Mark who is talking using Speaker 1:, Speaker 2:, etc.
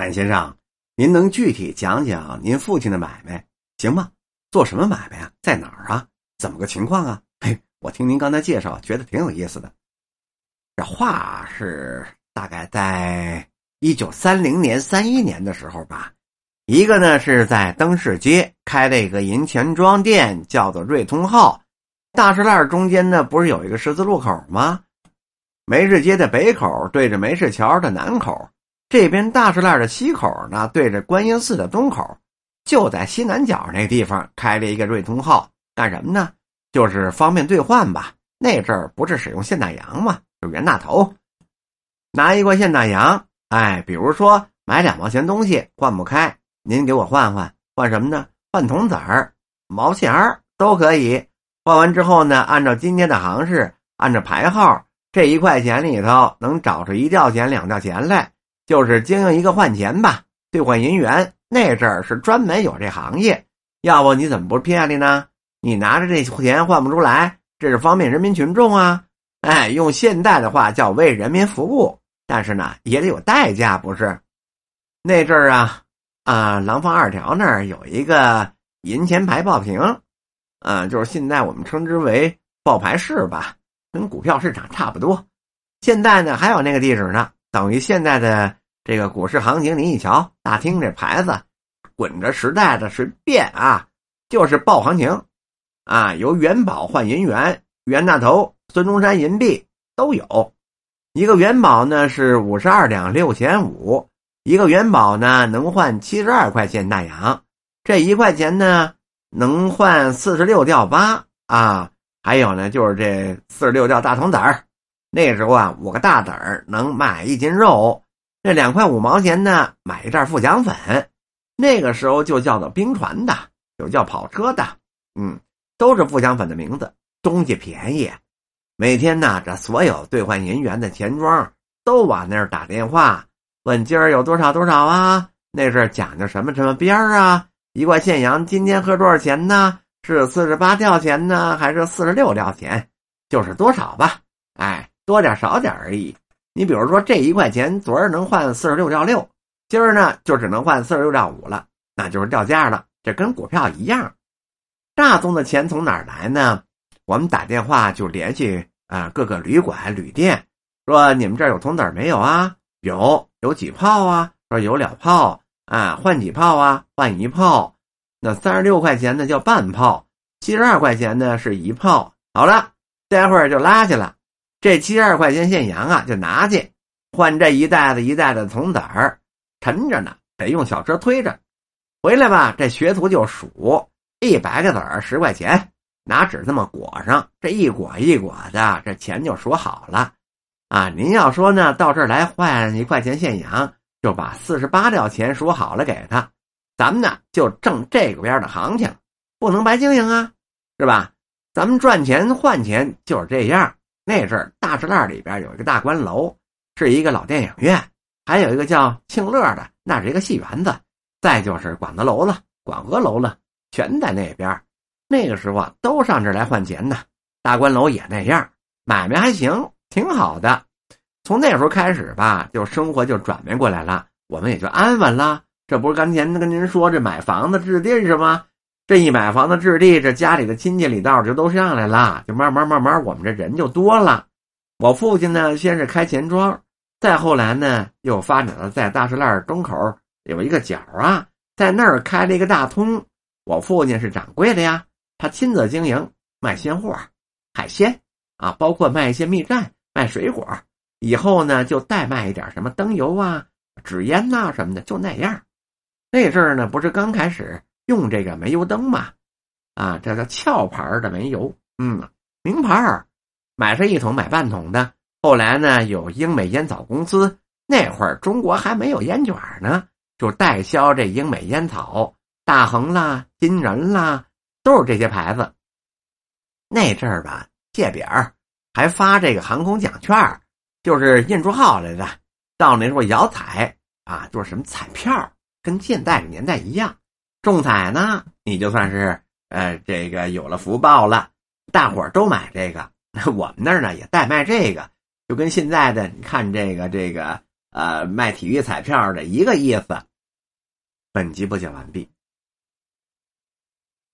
Speaker 1: 安先生，您能具体讲讲您父亲的买卖行吗？做什么买卖啊？在哪儿啊？怎么个情况啊？嘿，我听您刚才介绍，觉得挺有意思的。这话是大概在一九三零年、三一年的时候吧。一个呢是在灯市街开了一个银钱庄店，叫做瑞通号。大石栏中间呢不是有一个十字路口吗？梅市街的北口对着梅市桥的南口。这边大石栏的西口呢，对着观音寺的东口，就在西南角那地方开了一个瑞通号，干什么呢？就是方便兑换吧。那阵儿不是使用现大洋吗？就袁大头拿一块现大洋，哎，比如说买两毛钱东西换不开，您给我换换，换什么呢？换铜子儿、毛钱儿都可以。换完之后呢，按照今天的行市，按照牌号，这一块钱里头能找出一吊钱、两吊钱来。就是经营一个换钱吧，兑换银元那阵儿是专门有这行业，要不你怎么不骗你呢？你拿着这钱换不出来，这是方便人民群众啊！哎，用现代的话叫为人民服务，但是呢也得有代价，不是？那阵儿啊啊，廊坊二条那儿有一个银钱牌报亭，啊，就是现在我们称之为报牌室吧，跟股票市场差不多。现在呢还有那个地址呢，等于现在的。这个股市行情，你一瞧，大厅这牌子，滚着时代的是变啊，就是报行情，啊，由元宝换银元，袁大头、孙中山银币都有。一个元宝呢是五十二两六钱五，一个元宝呢能换七十二块钱大洋，这一块钱呢能换四十六吊八啊，还有呢就是这四十六吊大铜子儿，那时候啊五个大子儿能买一斤肉。这两块五毛钱呢，买一袋富强粉，那个时候就叫做冰船的，有叫跑车的，嗯，都是富强粉的名字。东西便宜，每天呢，这所有兑换银元的钱庄都往那儿打电话，问今儿有多少多少啊？那是讲究什么什么边儿啊？一块现洋今天合多少钱呢？是四十八吊钱呢，还是四十六吊钱？就是多少吧，哎，多点少点而已。你比如说，这一块钱昨儿能换四十六兆六，今儿呢就只能换四十六兆五了，那就是掉价了。这跟股票一样。大宗的钱从哪儿来呢？我们打电话就联系啊各个旅馆、旅店，说你们这儿有铜子没有啊？有，有几炮啊？说有两炮啊，换几炮啊？换一炮。那三十六块钱呢叫半炮，七十二块钱呢是一炮。好了，待会儿就拉去了。这七十二块钱现洋啊，就拿去换这一袋子一袋子铜子儿，沉着呢，得用小车推着回来吧。这学徒就数一百个子儿十块钱，拿纸这么裹上，这一裹一裹的，这钱就数好了啊。您要说呢，到这儿来换一块钱现洋，就把四十八吊钱数好了给他，咱们呢就挣这个边的行情，不能白经营啊，是吧？咱们赚钱换钱就是这样。那阵儿，大石栏里边有一个大观楼，是一个老电影院，还有一个叫庆乐的，那是一个戏园子。再就是广德楼了、广和楼了，全在那边。那个时候啊，都上这儿来换钱呢。大观楼也那样，买卖还行，挺好的。从那时候开始吧，就生活就转变过来了，我们也就安稳了。这不是刚才跟您说这买房子置地是吗？这一买房子置地，这家里的亲戚里道就都上来了，就慢慢慢慢，我们这人就多了。我父亲呢，先是开钱庄，再后来呢，又发展了在大石栏东口有一个角啊，在那儿开了一个大通。我父亲是掌柜的呀，他亲自经营，卖鲜货、海鲜啊，包括卖一些蜜饯、卖水果。以后呢，就代卖一点什么灯油啊、纸烟呐什么的，就那样。那阵儿呢，不是刚开始。用这个煤油灯嘛，啊，这叫壳牌的煤油，嗯，名牌儿，买上一桶买半桶的。后来呢，有英美烟草公司，那会儿中国还没有烟卷呢，就代销这英美烟草，大恒啦、金人啦，都是这些牌子。那阵儿吧，借饼还发这个航空奖券，就是印出号来的。到那时候摇彩啊，就是什么彩票，跟现在年代一样。中彩呢，你就算是呃这个有了福报了，大伙儿都买这个。我们那儿呢也代卖这个，就跟现在的你看这个这个呃卖体育彩票的一个意思。本集播讲完毕。